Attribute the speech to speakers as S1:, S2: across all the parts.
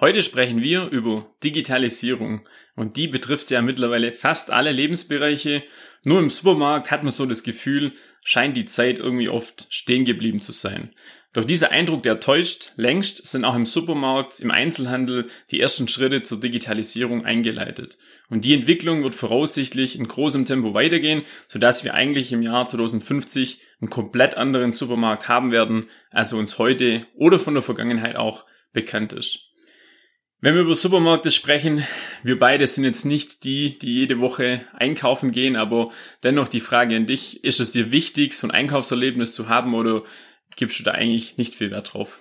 S1: Heute sprechen wir über Digitalisierung und die betrifft ja mittlerweile fast alle Lebensbereiche. Nur im Supermarkt hat man so das Gefühl, scheint die Zeit irgendwie oft stehen geblieben zu sein. Doch dieser Eindruck, der täuscht, längst sind auch im Supermarkt, im Einzelhandel die ersten Schritte zur Digitalisierung eingeleitet. Und die Entwicklung wird voraussichtlich in großem Tempo weitergehen, sodass wir eigentlich im Jahr 2050 einen komplett anderen Supermarkt haben werden, als er uns heute oder von der Vergangenheit auch bekannt ist. Wenn wir über Supermärkte sprechen, wir beide sind jetzt nicht die, die jede Woche einkaufen gehen, aber dennoch die Frage an dich, ist es dir wichtig, so ein Einkaufserlebnis zu haben oder gibst du da eigentlich nicht viel Wert drauf?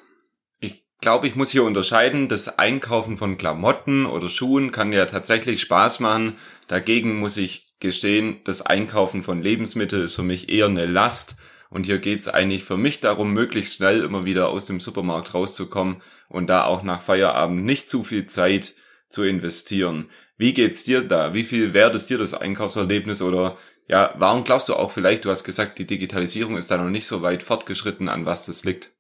S2: Ich glaube, ich muss hier unterscheiden, das Einkaufen von Klamotten oder Schuhen kann ja tatsächlich Spaß machen. Dagegen muss ich gestehen, das Einkaufen von Lebensmitteln ist für mich eher eine Last. Und hier geht's eigentlich für mich darum, möglichst schnell immer wieder aus dem Supermarkt rauszukommen und da auch nach Feierabend nicht zu viel Zeit zu investieren. Wie geht's dir da? Wie viel wert ist dir das Einkaufserlebnis oder ja, warum glaubst du auch vielleicht, du hast gesagt, die Digitalisierung ist da noch nicht so weit fortgeschritten, an was das liegt?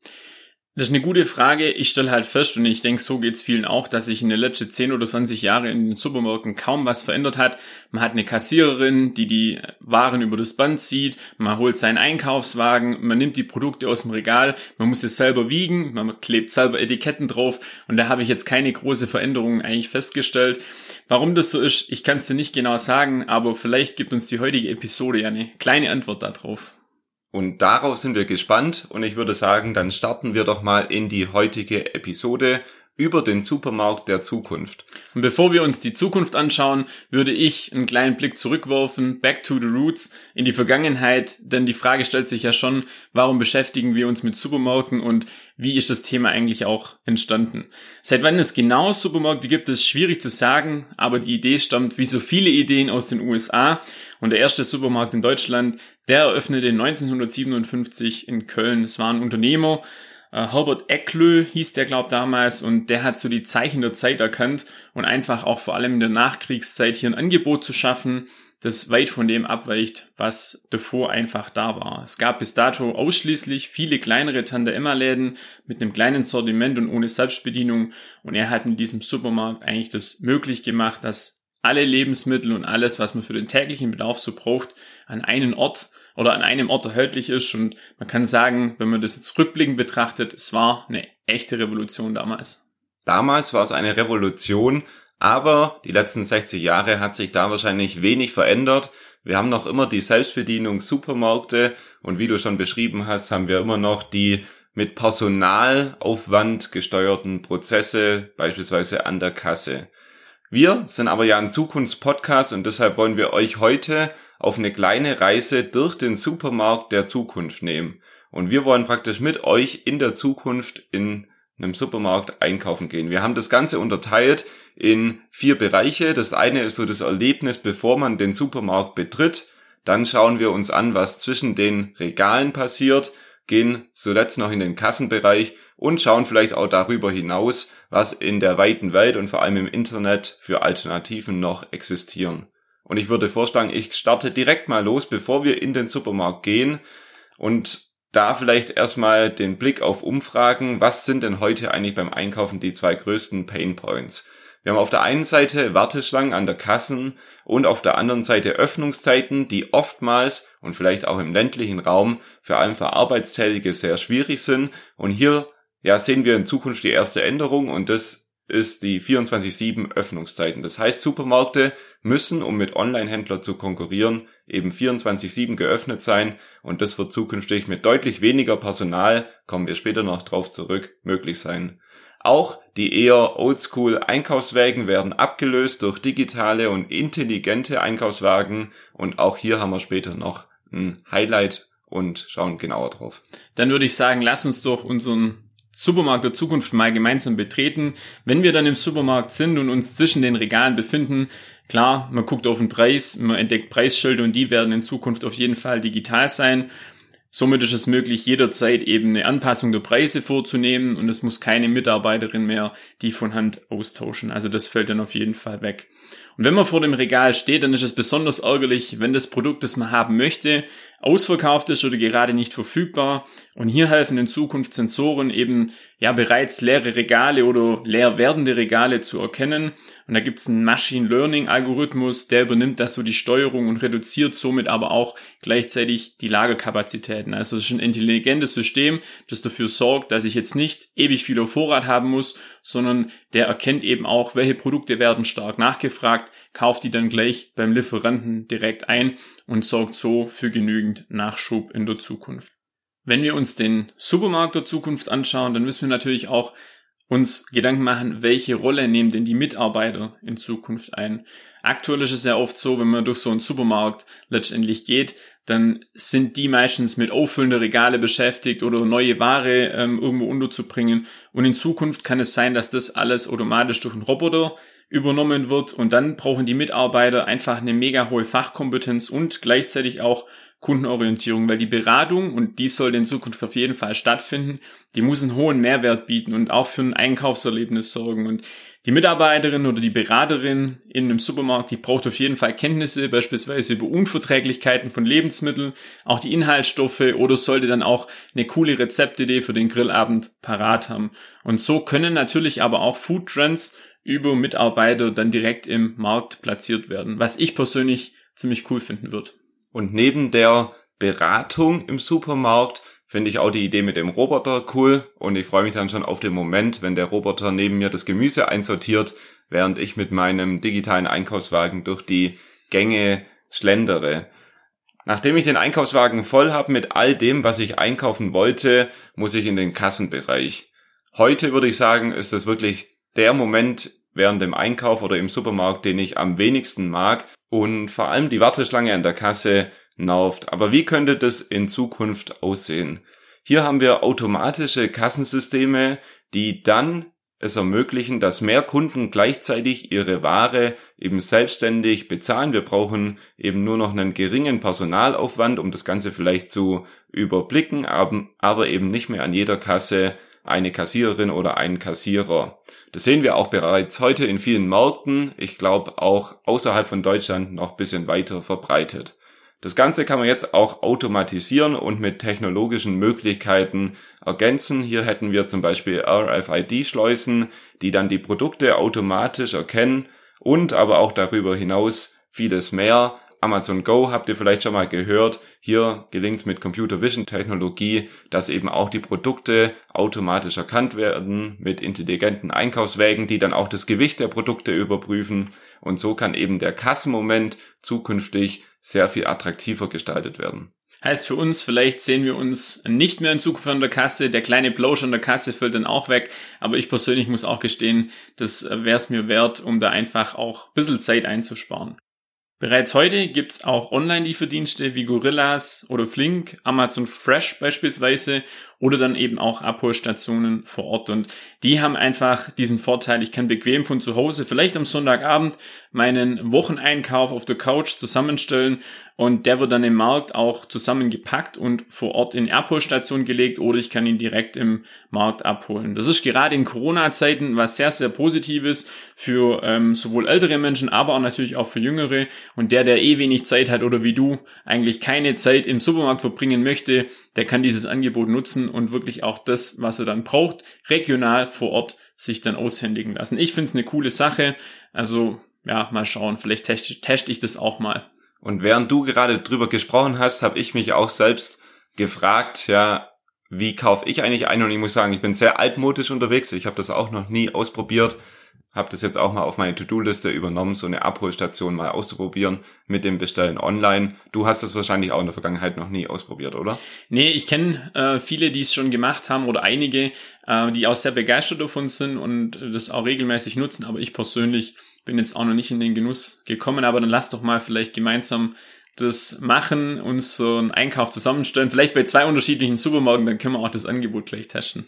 S1: Das ist eine gute Frage. Ich stelle halt fest, und ich denke, so geht's vielen auch, dass sich in den letzten 10 oder 20 Jahren in den Supermärkten kaum was verändert hat. Man hat eine Kassiererin, die die Waren über das Band zieht, man holt seinen Einkaufswagen, man nimmt die Produkte aus dem Regal, man muss es selber wiegen, man klebt selber Etiketten drauf und da habe ich jetzt keine große Veränderung eigentlich festgestellt. Warum das so ist, ich kann es dir nicht genau sagen, aber vielleicht gibt uns die heutige Episode ja eine kleine Antwort darauf.
S2: Und darauf sind wir gespannt und ich würde sagen, dann starten wir doch mal in die heutige Episode über den Supermarkt der Zukunft.
S1: Und bevor wir uns die Zukunft anschauen, würde ich einen kleinen Blick zurückwerfen, back to the roots, in die Vergangenheit, denn die Frage stellt sich ja schon, warum beschäftigen wir uns mit Supermärkten und wie ist das Thema eigentlich auch entstanden? Seit wann es genau Supermärkte gibt, ist schwierig zu sagen, aber die Idee stammt wie so viele Ideen aus den USA und der erste Supermarkt in Deutschland, der eröffnete 1957 in Köln. Es war ein Unternehmer, äh, Herbert Ecklö hieß der, glaub damals, und der hat so die Zeichen der Zeit erkannt und einfach auch vor allem in der Nachkriegszeit hier ein Angebot zu schaffen, das weit von dem abweicht, was davor einfach da war. Es gab bis dato ausschließlich viele kleinere Tante-Emma-Läden mit einem kleinen Sortiment und ohne Selbstbedienung und er hat in diesem Supermarkt eigentlich das möglich gemacht, dass alle Lebensmittel und alles, was man für den täglichen Bedarf so braucht, an einen Ort oder an einem Ort erhältlich ist. Und man kann sagen, wenn man das jetzt rückblickend betrachtet, es war eine echte Revolution damals.
S2: Damals war es eine Revolution, aber die letzten 60 Jahre hat sich da wahrscheinlich wenig verändert. Wir haben noch immer die Selbstbedienung Supermärkte und wie du schon beschrieben hast, haben wir immer noch die mit Personalaufwand gesteuerten Prozesse, beispielsweise an der Kasse. Wir sind aber ja ein Zukunftspodcast und deshalb wollen wir euch heute auf eine kleine Reise durch den Supermarkt der Zukunft nehmen. Und wir wollen praktisch mit euch in der Zukunft in einem Supermarkt einkaufen gehen. Wir haben das Ganze unterteilt in vier Bereiche. Das eine ist so das Erlebnis, bevor man den Supermarkt betritt. Dann schauen wir uns an, was zwischen den Regalen passiert, gehen zuletzt noch in den Kassenbereich und schauen vielleicht auch darüber hinaus, was in der weiten Welt und vor allem im Internet für Alternativen noch existieren. Und ich würde vorschlagen, ich starte direkt mal los, bevor wir in den Supermarkt gehen und da vielleicht erstmal den Blick auf Umfragen. Was sind denn heute eigentlich beim Einkaufen die zwei größten Pain Points? Wir haben auf der einen Seite Warteschlangen an der Kassen und auf der anderen Seite Öffnungszeiten, die oftmals und vielleicht auch im ländlichen Raum vor allem für Arbeitstätige sehr schwierig sind. Und hier ja, sehen wir in Zukunft die erste Änderung und das ist die 24-7 Öffnungszeiten. Das heißt, Supermärkte müssen, um mit Online-Händlern zu konkurrieren, eben 24-7 geöffnet sein und das wird zukünftig mit deutlich weniger Personal, kommen wir später noch drauf zurück, möglich sein. Auch die eher oldschool Einkaufswägen werden abgelöst durch digitale und intelligente Einkaufswagen und auch hier haben wir später noch ein Highlight und schauen genauer drauf.
S1: Dann würde ich sagen, lass uns doch unseren Supermarkt der Zukunft mal gemeinsam betreten. Wenn wir dann im Supermarkt sind und uns zwischen den Regalen befinden, klar, man guckt auf den Preis, man entdeckt Preisschilder und die werden in Zukunft auf jeden Fall digital sein. Somit ist es möglich, jederzeit eben eine Anpassung der Preise vorzunehmen und es muss keine Mitarbeiterin mehr die von Hand austauschen. Also das fällt dann auf jeden Fall weg. Und wenn man vor dem Regal steht, dann ist es besonders ärgerlich, wenn das Produkt, das man haben möchte, ausverkauft ist oder gerade nicht verfügbar. Und hier helfen in Zukunft Sensoren eben ja bereits leere Regale oder leer werdende Regale zu erkennen. Und da gibt es einen Machine Learning Algorithmus, der übernimmt das so die Steuerung und reduziert somit aber auch gleichzeitig die Lagerkapazitäten. Also es ist ein intelligentes System, das dafür sorgt, dass ich jetzt nicht ewig viel auf Vorrat haben muss, sondern der erkennt eben auch, welche Produkte werden stark nachgefragt, kauft die dann gleich beim Lieferanten direkt ein und sorgt so für genügend Nachschub in der Zukunft. Wenn wir uns den Supermarkt der Zukunft anschauen, dann müssen wir natürlich auch uns Gedanken machen, welche Rolle nehmen denn die Mitarbeiter in Zukunft ein. Aktuell ist es ja oft so, wenn man durch so einen Supermarkt letztendlich geht, dann sind die meistens mit auffüllender Regale beschäftigt oder neue Ware ähm, irgendwo unterzubringen. Und in Zukunft kann es sein, dass das alles automatisch durch einen Roboter übernommen wird und dann brauchen die Mitarbeiter einfach eine mega hohe Fachkompetenz und gleichzeitig auch Kundenorientierung, weil die Beratung, und die soll in Zukunft auf jeden Fall stattfinden, die muss einen hohen Mehrwert bieten und auch für ein Einkaufserlebnis sorgen. Und die Mitarbeiterin oder die Beraterin in einem Supermarkt, die braucht auf jeden Fall Kenntnisse, beispielsweise über Unverträglichkeiten von Lebensmitteln, auch die Inhaltsstoffe oder sollte dann auch eine coole Rezeptidee für den Grillabend parat haben. Und so können natürlich aber auch Food Trends über Mitarbeiter dann direkt im Markt platziert werden, was ich persönlich ziemlich cool finden würde.
S2: Und neben der Beratung im Supermarkt finde ich auch die Idee mit dem Roboter cool und ich freue mich dann schon auf den Moment, wenn der Roboter neben mir das Gemüse einsortiert, während ich mit meinem digitalen Einkaufswagen durch die Gänge schlendere. Nachdem ich den Einkaufswagen voll habe mit all dem, was ich einkaufen wollte, muss ich in den Kassenbereich. Heute würde ich sagen, ist das wirklich der Moment während dem Einkauf oder im Supermarkt, den ich am wenigsten mag und vor allem die Warteschlange an der Kasse nervt. Aber wie könnte das in Zukunft aussehen? Hier haben wir automatische Kassensysteme, die dann es ermöglichen, dass mehr Kunden gleichzeitig ihre Ware eben selbstständig bezahlen. Wir brauchen eben nur noch einen geringen Personalaufwand, um das Ganze vielleicht zu überblicken, aber eben nicht mehr an jeder Kasse eine Kassiererin oder einen Kassierer. Das sehen wir auch bereits heute in vielen Märkten, ich glaube auch außerhalb von Deutschland noch bisschen weiter verbreitet. Das Ganze kann man jetzt auch automatisieren und mit technologischen Möglichkeiten ergänzen. Hier hätten wir zum Beispiel RFID-Schleusen, die dann die Produkte automatisch erkennen und aber auch darüber hinaus vieles mehr. Amazon Go habt ihr vielleicht schon mal gehört. Hier gelingt es mit Computer Vision Technologie, dass eben auch die Produkte automatisch erkannt werden mit intelligenten Einkaufswägen, die dann auch das Gewicht der Produkte überprüfen. Und so kann eben der Kassenmoment zukünftig sehr viel attraktiver gestaltet werden.
S1: Heißt für uns, vielleicht sehen wir uns nicht mehr in Zukunft an der Kasse. Der kleine Plausch an der Kasse fällt dann auch weg. Aber ich persönlich muss auch gestehen, das wäre es mir wert, um da einfach auch ein bisschen Zeit einzusparen. Bereits heute gibt's auch Online-Lieferdienste wie Gorillas oder Flink, Amazon Fresh beispielsweise oder dann eben auch Abholstationen vor Ort. Und die haben einfach diesen Vorteil, ich kann bequem von zu Hause, vielleicht am Sonntagabend, meinen Wocheneinkauf auf der Couch zusammenstellen und der wird dann im Markt auch zusammengepackt und vor Ort in Abholstation gelegt oder ich kann ihn direkt im Markt abholen. Das ist gerade in Corona-Zeiten was sehr, sehr Positives für ähm, sowohl ältere Menschen, aber auch natürlich auch für Jüngere. Und der, der eh wenig Zeit hat oder wie du eigentlich keine Zeit im Supermarkt verbringen möchte, der kann dieses Angebot nutzen und wirklich auch das, was er dann braucht, regional vor Ort sich dann aushändigen lassen. Ich finde es eine coole Sache. Also ja, mal schauen. Vielleicht teste, teste ich das auch mal.
S2: Und während du gerade drüber gesprochen hast, habe ich mich auch selbst gefragt, ja, wie kaufe ich eigentlich ein? Und ich muss sagen, ich bin sehr altmodisch unterwegs. Ich habe das auch noch nie ausprobiert. Habe das jetzt auch mal auf meine To-Do-Liste übernommen, so eine Abholstation mal auszuprobieren mit dem Bestellen online. Du hast das wahrscheinlich auch in der Vergangenheit noch nie ausprobiert, oder?
S1: Nee, ich kenne äh, viele, die es schon gemacht haben oder einige, äh, die auch sehr begeistert davon sind und das auch regelmäßig nutzen. Aber ich persönlich bin jetzt auch noch nicht in den Genuss gekommen, aber dann lass doch mal vielleicht gemeinsam das machen, uns so einen Einkauf zusammenstellen, vielleicht bei zwei unterschiedlichen Supermärkten, dann können wir auch das Angebot gleich testen.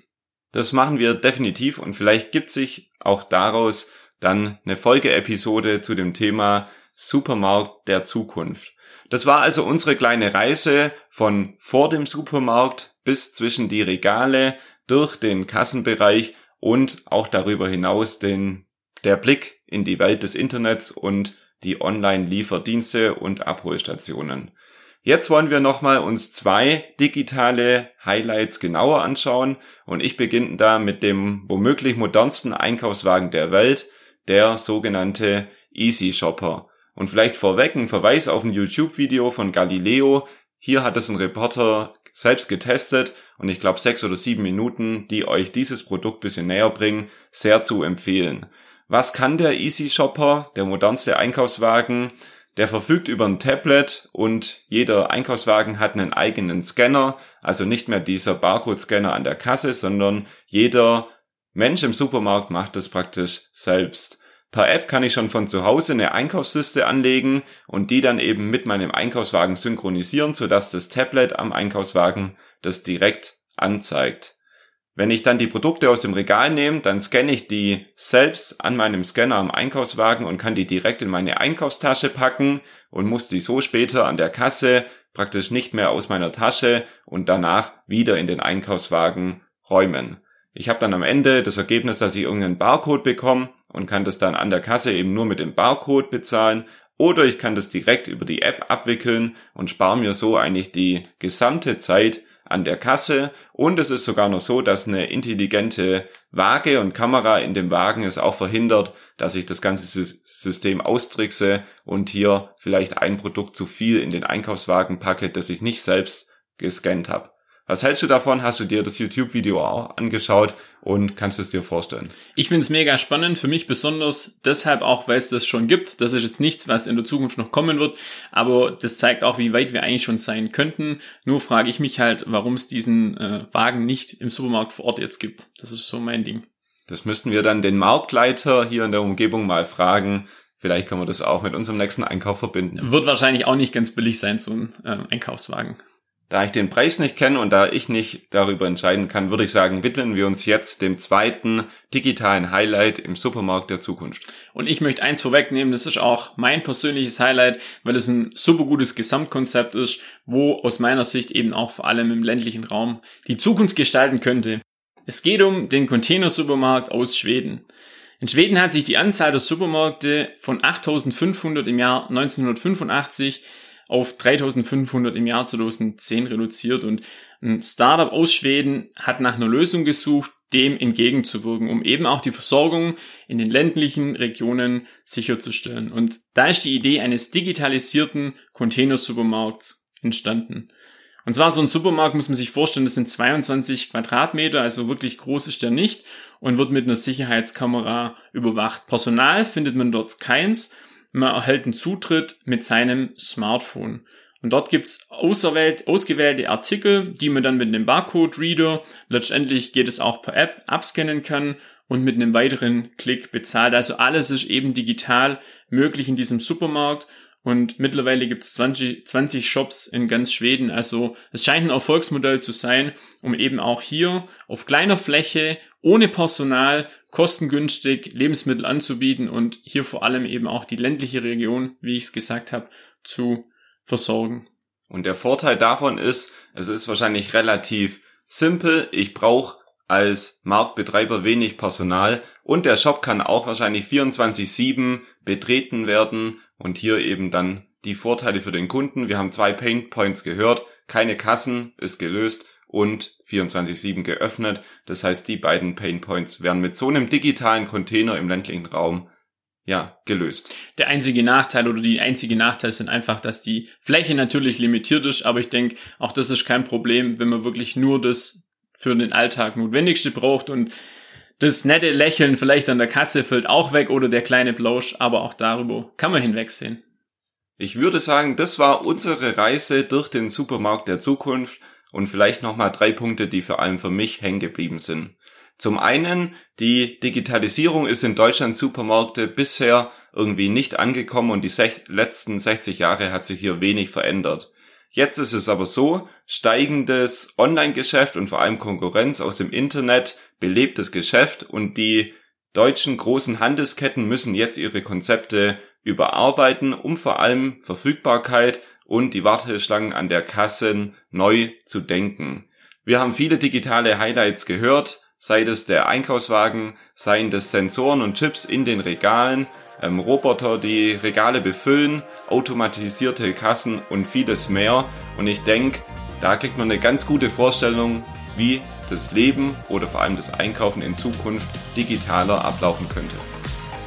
S2: Das machen wir definitiv und vielleicht gibt sich auch daraus dann eine Folgeepisode zu dem Thema Supermarkt der Zukunft. Das war also unsere kleine Reise von vor dem Supermarkt bis zwischen die Regale, durch den Kassenbereich und auch darüber hinaus den, der Blick in die Welt des Internets und die Online-Lieferdienste und Abholstationen. Jetzt wollen wir nochmal uns zwei digitale Highlights genauer anschauen und ich beginne da mit dem womöglich modernsten Einkaufswagen der Welt, der sogenannte Easy Shopper. Und vielleicht vorweg ein Verweis auf ein YouTube-Video von Galileo. Hier hat es ein Reporter selbst getestet und ich glaube sechs oder sieben Minuten, die euch dieses Produkt bisschen näher bringen, sehr zu empfehlen. Was kann der Easy Shopper, der modernste Einkaufswagen? Der verfügt über ein Tablet und jeder Einkaufswagen hat einen eigenen Scanner, also nicht mehr dieser Barcode-Scanner an der Kasse, sondern jeder Mensch im Supermarkt macht das praktisch selbst. Per App kann ich schon von zu Hause eine Einkaufsliste anlegen und die dann eben mit meinem Einkaufswagen synchronisieren, sodass das Tablet am Einkaufswagen das direkt anzeigt. Wenn ich dann die Produkte aus dem Regal nehme, dann scanne ich die selbst an meinem Scanner am Einkaufswagen und kann die direkt in meine Einkaufstasche packen und muss die so später an der Kasse praktisch nicht mehr aus meiner Tasche und danach wieder in den Einkaufswagen räumen. Ich habe dann am Ende das Ergebnis, dass ich irgendeinen Barcode bekomme und kann das dann an der Kasse eben nur mit dem Barcode bezahlen oder ich kann das direkt über die App abwickeln und spare mir so eigentlich die gesamte Zeit, an der Kasse und es ist sogar noch so, dass eine intelligente Waage und Kamera in dem Wagen es auch verhindert, dass ich das ganze System austrickse und hier vielleicht ein Produkt zu viel in den Einkaufswagen packe, das ich nicht selbst gescannt habe. Was hältst du davon? Hast du dir das YouTube-Video auch angeschaut und kannst es dir vorstellen?
S1: Ich finde es mega spannend, für mich besonders deshalb auch, weil es das schon gibt. Das ist jetzt nichts, was in der Zukunft noch kommen wird, aber das zeigt auch, wie weit wir eigentlich schon sein könnten. Nur frage ich mich halt, warum es diesen äh, Wagen nicht im Supermarkt vor Ort jetzt gibt. Das ist so mein Ding.
S2: Das müssten wir dann den Marktleiter hier in der Umgebung mal fragen. Vielleicht können wir das auch mit unserem nächsten Einkauf verbinden.
S1: Wird wahrscheinlich auch nicht ganz billig sein, so ein äh, Einkaufswagen.
S2: Da ich den Preis nicht kenne und da ich nicht darüber entscheiden kann, würde ich sagen, widmen wir uns jetzt dem zweiten digitalen Highlight im Supermarkt der Zukunft.
S1: Und ich möchte eins vorwegnehmen, das ist auch mein persönliches Highlight, weil es ein super gutes Gesamtkonzept ist, wo aus meiner Sicht eben auch vor allem im ländlichen Raum die Zukunft gestalten könnte. Es geht um den Containersupermarkt aus Schweden. In Schweden hat sich die Anzahl der Supermärkte von 8500 im Jahr 1985 auf 3500 im Jahr 2010 reduziert und ein Startup aus Schweden hat nach einer Lösung gesucht, dem entgegenzuwirken, um eben auch die Versorgung in den ländlichen Regionen sicherzustellen. Und da ist die Idee eines digitalisierten Containersupermarkts entstanden. Und zwar so ein Supermarkt muss man sich vorstellen, das sind 22 Quadratmeter, also wirklich groß ist der nicht und wird mit einer Sicherheitskamera überwacht. Personal findet man dort keins man erhält einen Zutritt mit seinem Smartphone. Und dort gibt's ausgewählte Artikel, die man dann mit einem Barcode-Reader, letztendlich geht es auch per App, abscannen kann und mit einem weiteren Klick bezahlt. Also alles ist eben digital möglich in diesem Supermarkt. Und mittlerweile gibt es 20, 20 Shops in ganz Schweden. Also es scheint ein Erfolgsmodell zu sein, um eben auch hier auf kleiner Fläche, ohne Personal, kostengünstig Lebensmittel anzubieten und hier vor allem eben auch die ländliche Region, wie ich es gesagt habe, zu versorgen.
S2: Und der Vorteil davon ist, es ist wahrscheinlich relativ simpel. Ich brauche als Marktbetreiber wenig Personal und der Shop kann auch wahrscheinlich 24/7 betreten werden und hier eben dann die Vorteile für den Kunden. Wir haben zwei Pain Points gehört. Keine Kassen ist gelöst und 24-7 geöffnet. Das heißt, die beiden Pain Points werden mit so einem digitalen Container im ländlichen Raum ja, gelöst.
S1: Der einzige Nachteil oder die einzige Nachteil sind einfach, dass die Fläche natürlich limitiert ist, aber ich denke, auch das ist kein Problem, wenn man wirklich nur das für den Alltag Notwendigste braucht und das nette Lächeln vielleicht an der Kasse fällt auch weg oder der kleine Plausch, aber auch darüber kann man hinwegsehen.
S2: Ich würde sagen, das war unsere Reise durch den Supermarkt der Zukunft und vielleicht nochmal drei Punkte, die vor allem für mich hängen geblieben sind. Zum einen, die Digitalisierung ist in Deutschland Supermärkte bisher irgendwie nicht angekommen und die letzten 60 Jahre hat sich hier wenig verändert. Jetzt ist es aber so, steigendes Online-Geschäft und vor allem Konkurrenz aus dem Internet belebt das Geschäft und die deutschen großen Handelsketten müssen jetzt ihre Konzepte überarbeiten, um vor allem Verfügbarkeit und die Warteschlangen an der Kasse neu zu denken. Wir haben viele digitale Highlights gehört, sei es der Einkaufswagen, seien das Sensoren und Chips in den Regalen, ähm, Roboter, die Regale befüllen, automatisierte Kassen und vieles mehr. Und ich denke, da kriegt man eine ganz gute Vorstellung, wie das Leben oder vor allem das Einkaufen in Zukunft digitaler ablaufen könnte.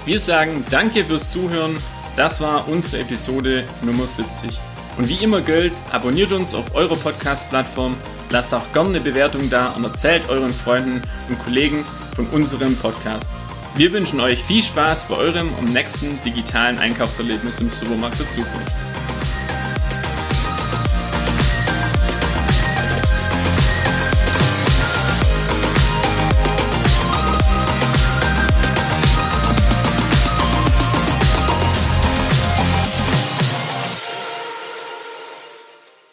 S1: Wir sagen danke fürs Zuhören. Das war unsere Episode Nummer 70. Und wie immer gilt, abonniert uns auf eurer Podcast-Plattform, lasst auch gerne eine Bewertung da und erzählt euren Freunden und Kollegen von unserem Podcast. Wir wünschen euch viel Spaß bei eurem und nächsten digitalen Einkaufserlebnis im Supermarkt der Zukunft.